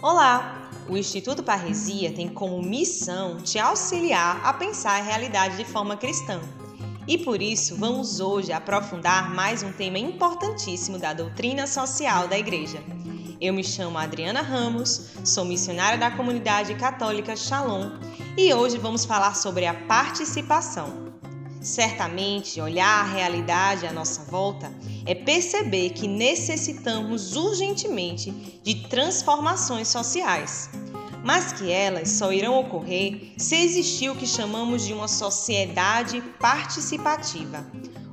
Olá! O Instituto Parresia tem como missão te auxiliar a pensar a realidade de forma cristã. E por isso vamos hoje aprofundar mais um tema importantíssimo da doutrina social da Igreja. Eu me chamo Adriana Ramos, sou missionária da comunidade católica Shalom e hoje vamos falar sobre a participação. Certamente, olhar a realidade à nossa volta é perceber que necessitamos urgentemente de transformações sociais, mas que elas só irão ocorrer se existir o que chamamos de uma sociedade participativa,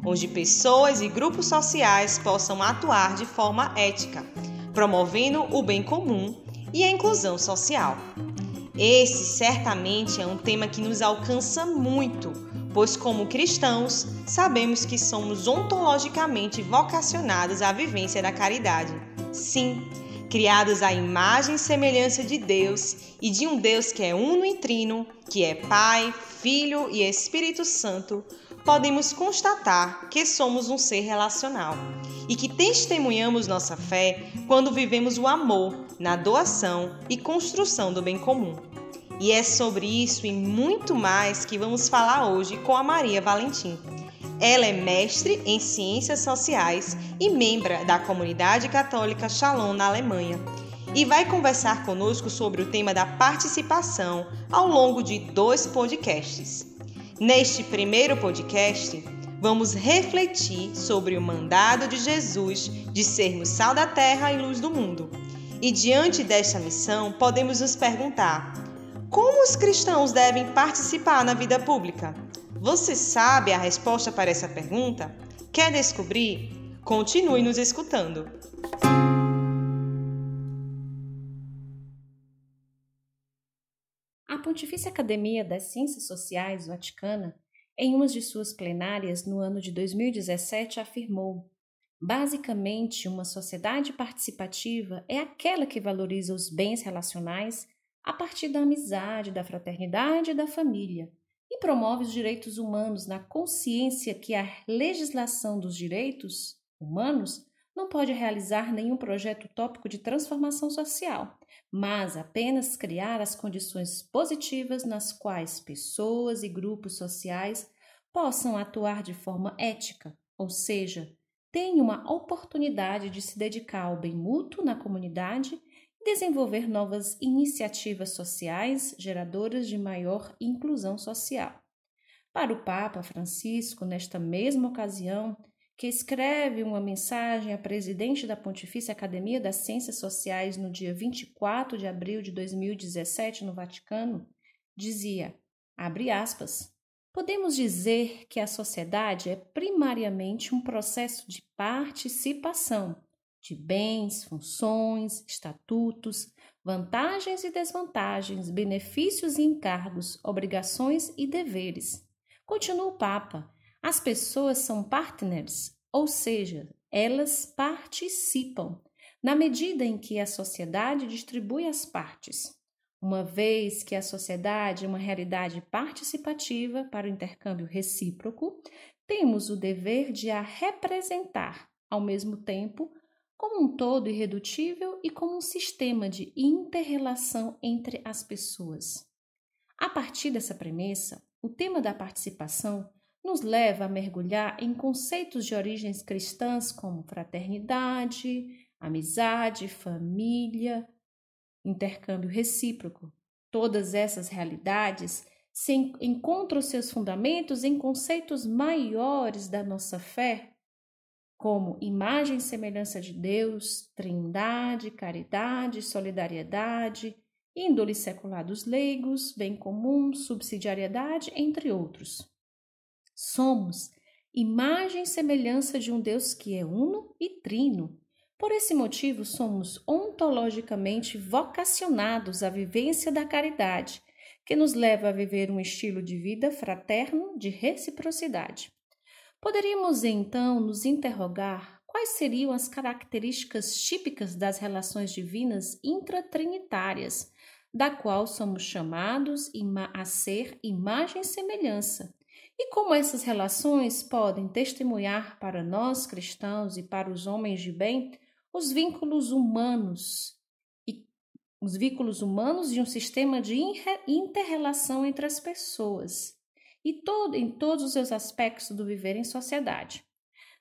onde pessoas e grupos sociais possam atuar de forma ética, promovendo o bem comum e a inclusão social. Esse certamente é um tema que nos alcança muito pois, como cristãos, sabemos que somos ontologicamente vocacionados à vivência da caridade. Sim, criados à imagem e semelhança de Deus e de um Deus que é uno e trino, que é Pai, Filho e Espírito Santo, podemos constatar que somos um ser relacional e que testemunhamos nossa fé quando vivemos o amor na doação e construção do bem comum. E é sobre isso e muito mais que vamos falar hoje com a Maria Valentim. Ela é mestre em Ciências Sociais e membro da comunidade católica Shalom na Alemanha. E vai conversar conosco sobre o tema da participação ao longo de dois podcasts. Neste primeiro podcast, vamos refletir sobre o mandado de Jesus de sermos sal da terra e luz do mundo. E diante desta missão, podemos nos perguntar: como os cristãos devem participar na vida pública? Você sabe a resposta para essa pergunta? Quer descobrir? Continue nos escutando. A Pontifícia Academia das Ciências Sociais Vaticana, em uma de suas plenárias no ano de 2017, afirmou: basicamente, uma sociedade participativa é aquela que valoriza os bens relacionais a partir da amizade, da fraternidade e da família, e promove os direitos humanos na consciência que a legislação dos direitos humanos não pode realizar nenhum projeto utópico de transformação social, mas apenas criar as condições positivas nas quais pessoas e grupos sociais possam atuar de forma ética, ou seja, tenham uma oportunidade de se dedicar ao bem mútuo na comunidade desenvolver novas iniciativas sociais geradoras de maior inclusão social. Para o Papa Francisco, nesta mesma ocasião, que escreve uma mensagem à presidente da Pontifícia Academia das Ciências Sociais no dia 24 de abril de 2017 no Vaticano, dizia, abre aspas, podemos dizer que a sociedade é primariamente um processo de participação de bens, funções, estatutos, vantagens e desvantagens, benefícios e encargos, obrigações e deveres. Continua o Papa: as pessoas são partners, ou seja, elas participam, na medida em que a sociedade distribui as partes. Uma vez que a sociedade é uma realidade participativa para o intercâmbio recíproco, temos o dever de a representar, ao mesmo tempo, como um todo irredutível e como um sistema de interrelação entre as pessoas. A partir dessa premissa, o tema da participação nos leva a mergulhar em conceitos de origens cristãs como fraternidade, amizade, família, intercâmbio recíproco. Todas essas realidades se encontram seus fundamentos em conceitos maiores da nossa fé, como imagem e semelhança de Deus, trindade, caridade, solidariedade, índole secular dos leigos, bem comum, subsidiariedade, entre outros. Somos imagem e semelhança de um Deus que é uno e trino. Por esse motivo, somos ontologicamente vocacionados à vivência da caridade, que nos leva a viver um estilo de vida fraterno de reciprocidade. Poderíamos então nos interrogar quais seriam as características típicas das relações divinas intratrinitárias, da qual somos chamados a ser imagem e semelhança, e como essas relações podem testemunhar para nós cristãos e para os homens de bem os vínculos humanos e os vínculos humanos e um sistema de interrelação entre as pessoas e todo, em todos os seus aspectos do viver em sociedade.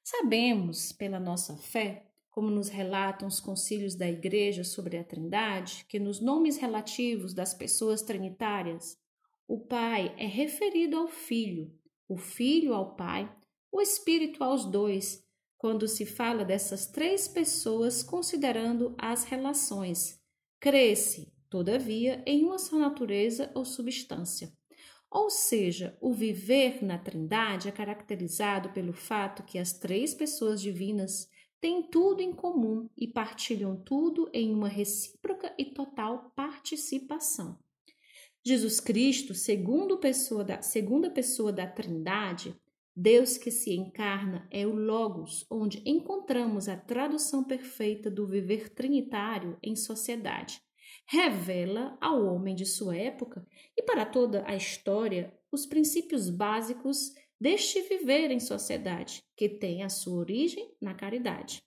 Sabemos, pela nossa fé, como nos relatam os concílios da Igreja sobre a Trindade, que nos nomes relativos das pessoas trinitárias, o Pai é referido ao Filho, o Filho ao Pai, o Espírito aos dois, quando se fala dessas três pessoas considerando as relações. Cresce, todavia, em uma só natureza ou substância. Ou seja, o viver na Trindade é caracterizado pelo fato que as três pessoas divinas têm tudo em comum e partilham tudo em uma recíproca e total participação. Jesus Cristo, segundo pessoa da, segunda pessoa da Trindade, Deus que se encarna é o Logos, onde encontramos a tradução perfeita do viver trinitário em sociedade. Revela ao homem de sua época e para toda a história os princípios básicos deste viver em sociedade, que tem a sua origem na caridade.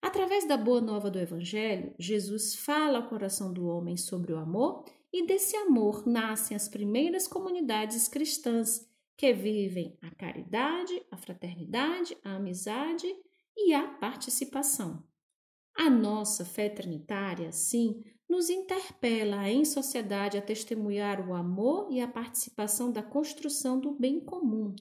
Através da boa nova do Evangelho, Jesus fala ao coração do homem sobre o amor, e desse amor nascem as primeiras comunidades cristãs que vivem a caridade, a fraternidade, a amizade e a participação. A nossa fé trinitária, sim, nos interpela em sociedade a testemunhar o amor e a participação da construção do bem comum,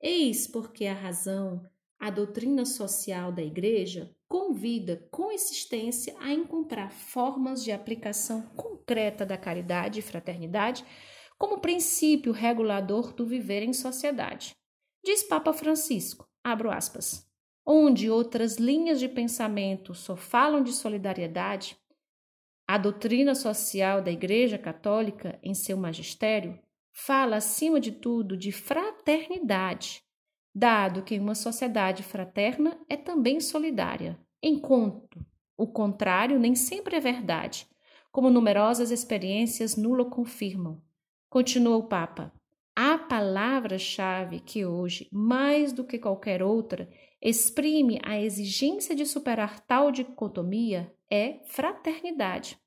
Eis porque a razão, a doutrina social da Igreja convida com insistência a encontrar formas de aplicação concreta da caridade e fraternidade como princípio regulador do viver em sociedade. Diz Papa Francisco, abro aspas, onde outras linhas de pensamento só falam de solidariedade, a doutrina social da Igreja Católica, em seu magistério, fala, acima de tudo, de fraternidade, dado que uma sociedade fraterna é também solidária. Enquanto o contrário nem sempre é verdade, como numerosas experiências nulo confirmam. Continua o Papa. A palavra-chave que hoje, mais do que qualquer outra, exprime a exigência de superar tal dicotomia é fraternidade,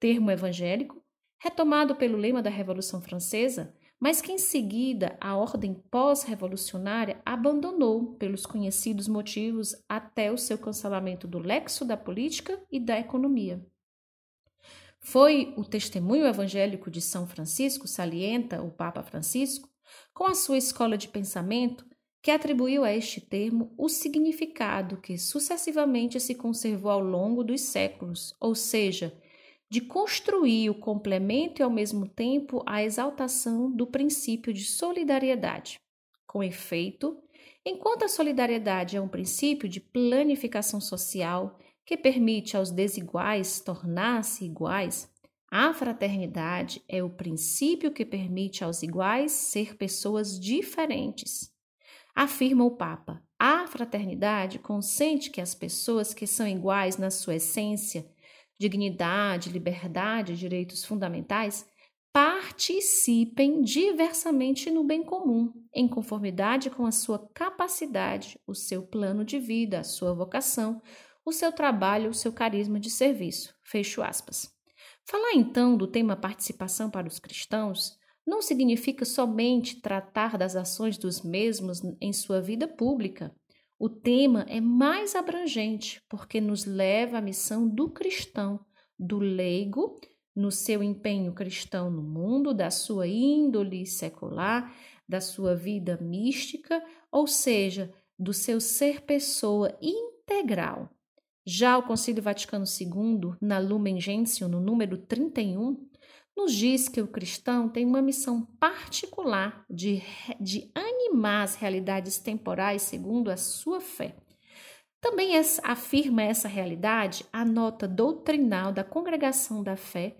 termo evangélico retomado pelo lema da Revolução Francesa, mas que em seguida a ordem pós-revolucionária abandonou pelos conhecidos motivos até o seu cancelamento do lexo da política e da economia. Foi o testemunho evangélico de São Francisco, salienta o Papa Francisco, com a sua escola de pensamento, que atribuiu a este termo o significado que sucessivamente se conservou ao longo dos séculos, ou seja, de construir o complemento e, ao mesmo tempo, a exaltação do princípio de solidariedade. Com efeito, enquanto a solidariedade é um princípio de planificação social que permite aos desiguais tornar-se iguais, a fraternidade é o princípio que permite aos iguais ser pessoas diferentes. Afirma o Papa: a fraternidade consente que as pessoas que são iguais na sua essência dignidade, liberdade, direitos fundamentais, participem diversamente no bem comum, em conformidade com a sua capacidade, o seu plano de vida, a sua vocação, o seu trabalho, o seu carisma de serviço. Fecho aspas. Falar então do tema participação para os cristãos não significa somente tratar das ações dos mesmos em sua vida pública, o tema é mais abrangente porque nos leva à missão do cristão, do leigo, no seu empenho cristão no mundo, da sua índole secular, da sua vida mística, ou seja, do seu ser pessoa integral. Já o Concílio Vaticano II, na Lumen Gentium, no número 31, nos diz que o cristão tem uma missão particular de, de animar as realidades temporais segundo a sua fé. Também afirma essa realidade a nota doutrinal da Congregação da Fé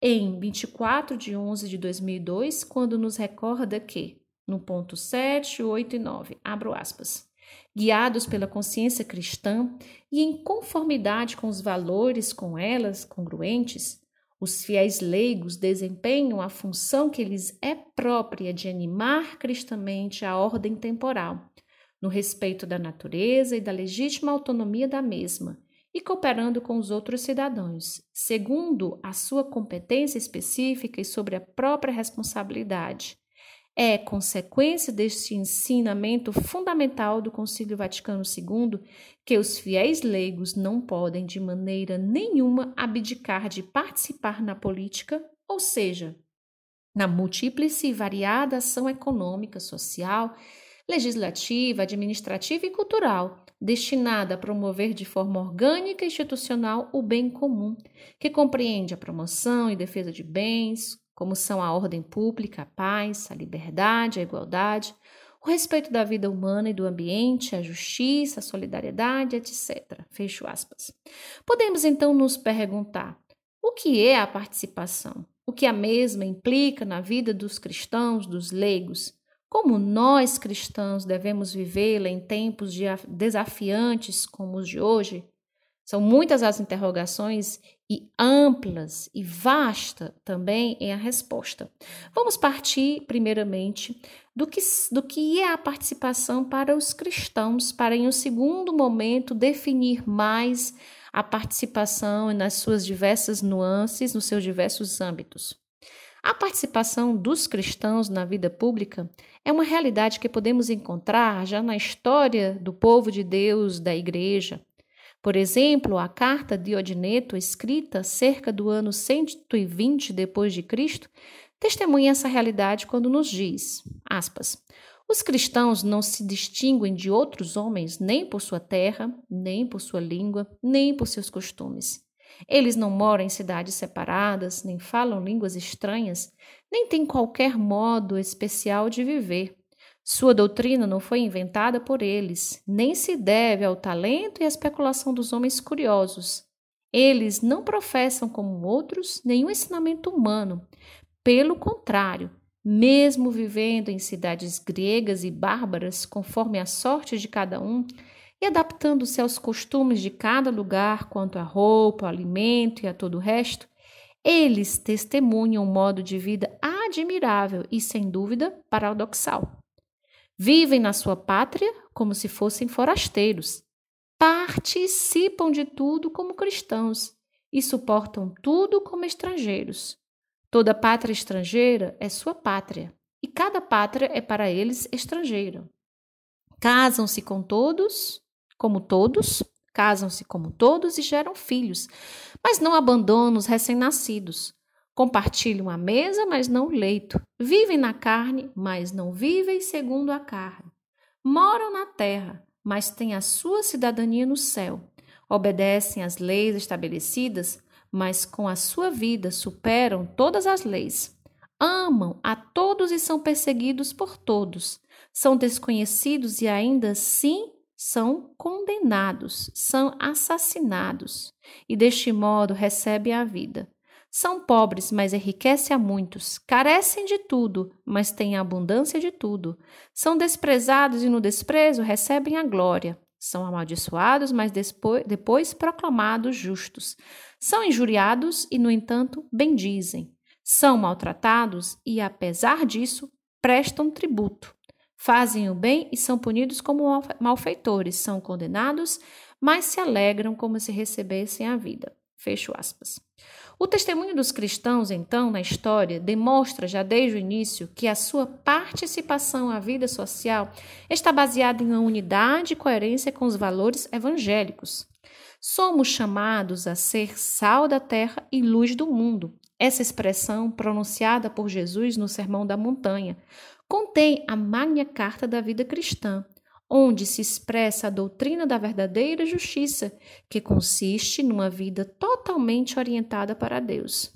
em 24 de 11 de 2002, quando nos recorda que, no ponto 7, 8 e 9, abro aspas, guiados pela consciência cristã e em conformidade com os valores com elas congruentes, os fiéis leigos desempenham a função que lhes é própria de animar cristamente a ordem temporal, no respeito da natureza e da legítima autonomia da mesma, e cooperando com os outros cidadãos, segundo a sua competência específica e sobre a própria responsabilidade. É consequência deste ensinamento fundamental do Concílio Vaticano II que os fiéis leigos não podem de maneira nenhuma abdicar de participar na política, ou seja, na múltiplice e variada ação econômica, social, legislativa, administrativa e cultural, destinada a promover de forma orgânica e institucional o bem comum, que compreende a promoção e defesa de bens, como são a ordem pública, a paz, a liberdade, a igualdade, o respeito da vida humana e do ambiente, a justiça, a solidariedade, etc. Fecho aspas. Podemos então nos perguntar: o que é a participação? O que a mesma implica na vida dos cristãos, dos leigos? Como nós cristãos devemos vivê-la em tempos desafiantes como os de hoje? São muitas as interrogações e amplas e vasta também é a resposta. Vamos partir, primeiramente, do que, do que é a participação para os cristãos, para, em um segundo momento, definir mais a participação nas suas diversas nuances, nos seus diversos âmbitos. A participação dos cristãos na vida pública é uma realidade que podemos encontrar já na história do povo de Deus, da igreja. Por exemplo, a carta de Odineto, escrita cerca do ano 120 depois de Cristo, testemunha essa realidade quando nos diz, aspas, os cristãos não se distinguem de outros homens nem por sua terra, nem por sua língua, nem por seus costumes. Eles não moram em cidades separadas, nem falam línguas estranhas, nem têm qualquer modo especial de viver. Sua doutrina não foi inventada por eles, nem se deve ao talento e à especulação dos homens curiosos. Eles não professam como outros nenhum ensinamento humano. Pelo contrário, mesmo vivendo em cidades gregas e bárbaras, conforme a sorte de cada um, e adaptando-se aos costumes de cada lugar quanto à roupa, ao alimento e a todo o resto, eles testemunham um modo de vida admirável e, sem dúvida, paradoxal. Vivem na sua pátria como se fossem forasteiros. Participam de tudo como cristãos e suportam tudo como estrangeiros. Toda pátria estrangeira é sua pátria, e cada pátria é para eles estrangeira. Casam-se com todos, como todos, casam-se como todos e geram filhos, mas não abandonam os recém-nascidos. Compartilham a mesa, mas não o leito. Vivem na carne, mas não vivem segundo a carne. Moram na terra, mas têm a sua cidadania no céu. Obedecem às leis estabelecidas, mas com a sua vida superam todas as leis. Amam a todos e são perseguidos por todos. São desconhecidos e ainda assim são condenados, são assassinados, e deste modo recebem a vida. São pobres, mas enriquecem a muitos. Carecem de tudo, mas têm abundância de tudo. São desprezados e no desprezo recebem a glória. São amaldiçoados, mas depois, depois proclamados justos. São injuriados e, no entanto, bendizem. São maltratados e, apesar disso, prestam tributo. Fazem o bem e são punidos como malfeitores. São condenados, mas se alegram como se recebessem a vida. Fecho aspas. O testemunho dos cristãos, então, na história, demonstra já desde o início que a sua participação à vida social está baseada em uma unidade e coerência com os valores evangélicos. Somos chamados a ser sal da terra e luz do mundo. Essa expressão, pronunciada por Jesus no Sermão da Montanha, contém a magna carta da vida cristã, onde se expressa a doutrina da verdadeira justiça, que consiste numa vida totalmente orientada para Deus.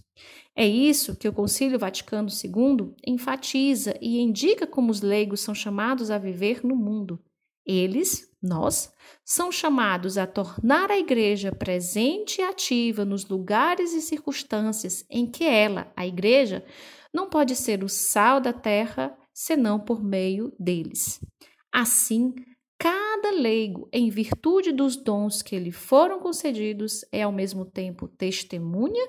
É isso que o Concílio Vaticano II enfatiza e indica como os leigos são chamados a viver no mundo. Eles, nós, são chamados a tornar a Igreja presente e ativa nos lugares e circunstâncias em que ela, a Igreja, não pode ser o sal da terra senão por meio deles. Assim, cada leigo, em virtude dos dons que lhe foram concedidos, é ao mesmo tempo testemunha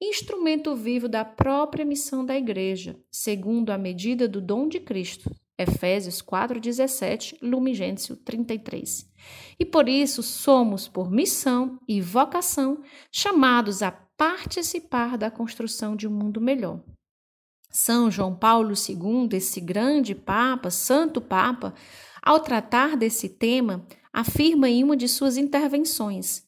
e instrumento vivo da própria missão da Igreja, segundo a medida do dom de Cristo, Efésios 4:17, Lumen Gentium 33. E por isso somos, por missão e vocação, chamados a participar da construção de um mundo melhor. São João Paulo II, esse grande Papa, Santo Papa, ao tratar desse tema, afirma em uma de suas intervenções: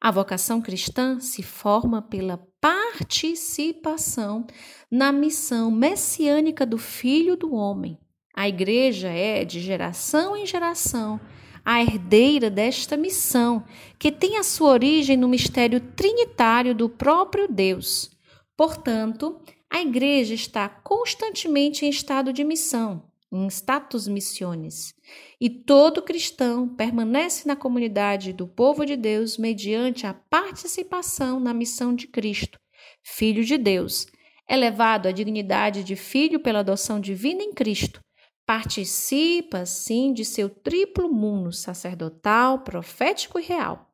a vocação cristã se forma pela participação na missão messiânica do Filho do Homem. A Igreja é, de geração em geração, a herdeira desta missão, que tem a sua origem no mistério trinitário do próprio Deus. Portanto, a Igreja está constantemente em estado de missão, em status missiones, e todo cristão permanece na comunidade do povo de Deus mediante a participação na missão de Cristo, Filho de Deus, elevado à dignidade de filho pela adoção divina em Cristo, participa, sim, de seu triplo mundo sacerdotal, profético e real.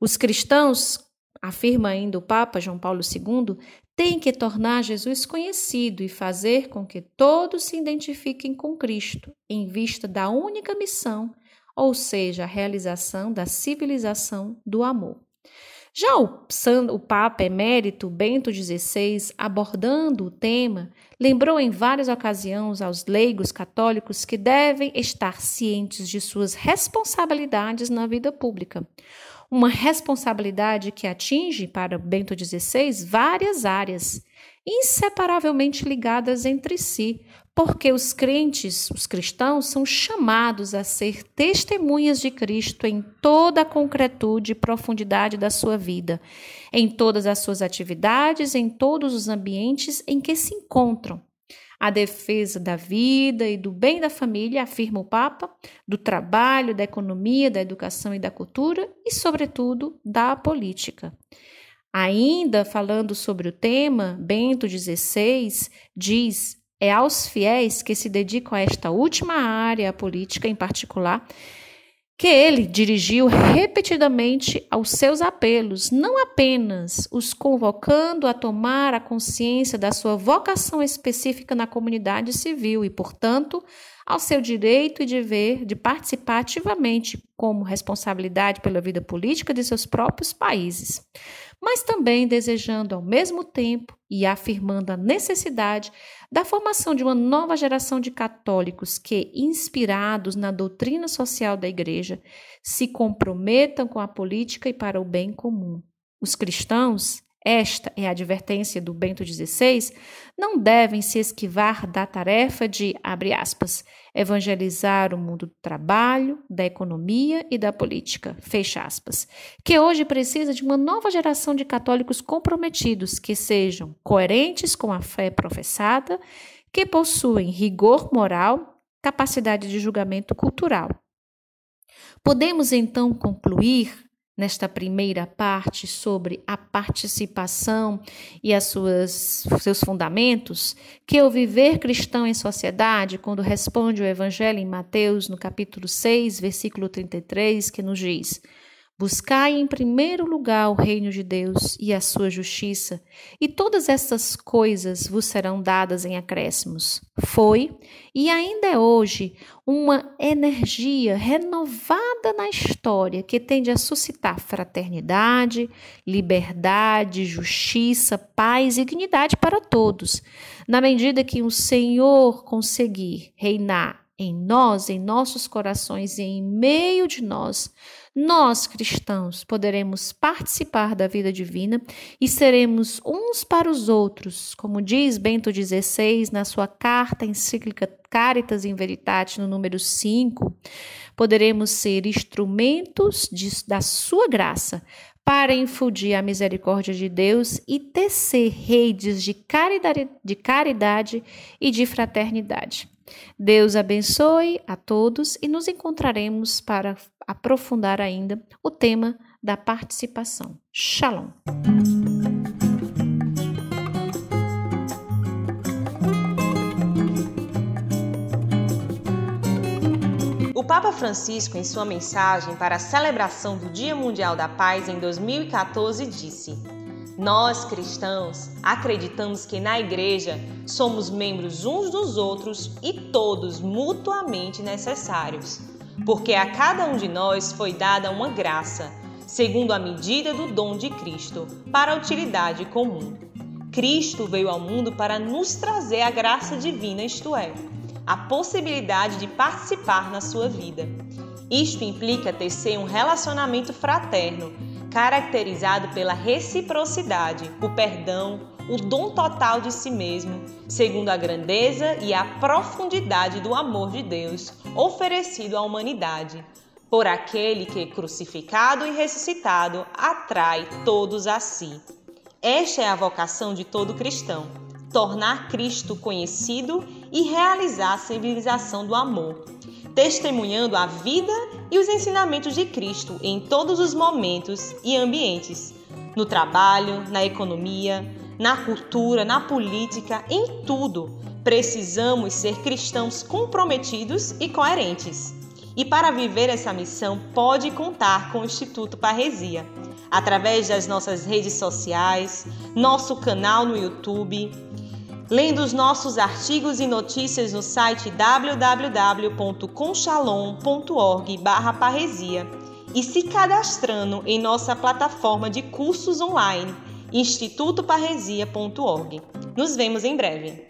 Os cristãos, afirma ainda o Papa João Paulo II, têm que tornar Jesus conhecido e fazer com que todos se identifiquem com Cristo, em vista da única missão, ou seja, a realização da civilização do amor. Já o, o Papa Emérito Bento XVI, abordando o tema, lembrou em várias ocasiões aos leigos católicos que devem estar cientes de suas responsabilidades na vida pública. Uma responsabilidade que atinge, para Bento XVI, várias áreas, inseparavelmente ligadas entre si, porque os crentes, os cristãos, são chamados a ser testemunhas de Cristo em toda a concretude e profundidade da sua vida, em todas as suas atividades, em todos os ambientes em que se encontram. A defesa da vida e do bem da família, afirma o Papa, do trabalho, da economia, da educação e da cultura e, sobretudo, da política. Ainda falando sobre o tema, Bento XVI diz: é aos fiéis que se dedicam a esta última área, a política em particular, que ele dirigiu repetidamente aos seus apelos, não apenas os convocando a tomar a consciência da sua vocação específica na comunidade civil e, portanto, ao seu direito e dever de participar ativamente como responsabilidade pela vida política de seus próprios países, mas também desejando ao mesmo tempo e afirmando a necessidade da formação de uma nova geração de católicos que, inspirados na doutrina social da Igreja, se comprometam com a política e para o bem comum. Os cristãos esta é a advertência do Bento XVI, não devem se esquivar da tarefa de, abre aspas, evangelizar o mundo do trabalho, da economia e da política, fecha aspas, que hoje precisa de uma nova geração de católicos comprometidos que sejam coerentes com a fé professada, que possuem rigor moral, capacidade de julgamento cultural. Podemos então concluir nesta primeira parte sobre a participação e as suas seus fundamentos, que o viver cristão em sociedade, quando responde o evangelho em Mateus no capítulo 6, versículo 33, que nos diz: Buscai em primeiro lugar o reino de Deus e a sua justiça, e todas essas coisas vos serão dadas em acréscimos. Foi e ainda é hoje uma energia renovada na história que tende a suscitar fraternidade, liberdade, justiça, paz e dignidade para todos, na medida que o Senhor conseguir reinar em nós, em nossos corações e em meio de nós, nós cristãos poderemos participar da vida divina e seremos uns para os outros, como diz Bento XVI na sua carta encíclica Caritas in Veritate, no número 5, poderemos ser instrumentos de, da sua graça para infundir a misericórdia de Deus e tecer redes de caridade, de caridade e de fraternidade. Deus abençoe a todos e nos encontraremos para aprofundar ainda o tema da participação. Shalom. Papa Francisco, em sua mensagem para a celebração do Dia Mundial da Paz em 2014, disse: Nós cristãos acreditamos que na igreja somos membros uns dos outros e todos mutuamente necessários, porque a cada um de nós foi dada uma graça, segundo a medida do dom de Cristo, para a utilidade comum. Cristo veio ao mundo para nos trazer a graça divina, isto é, a possibilidade de participar na sua vida. Isto implica tecer um relacionamento fraterno, caracterizado pela reciprocidade, o perdão, o dom total de si mesmo, segundo a grandeza e a profundidade do amor de Deus oferecido à humanidade, por aquele que, crucificado e ressuscitado, atrai todos a si. Esta é a vocação de todo cristão: tornar Cristo conhecido e realizar a civilização do amor testemunhando a vida e os ensinamentos de Cristo em todos os momentos e ambientes no trabalho, na economia, na cultura, na política, em tudo. Precisamos ser cristãos comprometidos e coerentes. E para viver essa missão, pode contar com o Instituto Parresia, através das nossas redes sociais, nosso canal no YouTube, lendo os nossos artigos e notícias no site www.conchalon.org/parresia e se cadastrando em nossa plataforma de cursos online institutoparresia.org. Nos vemos em breve.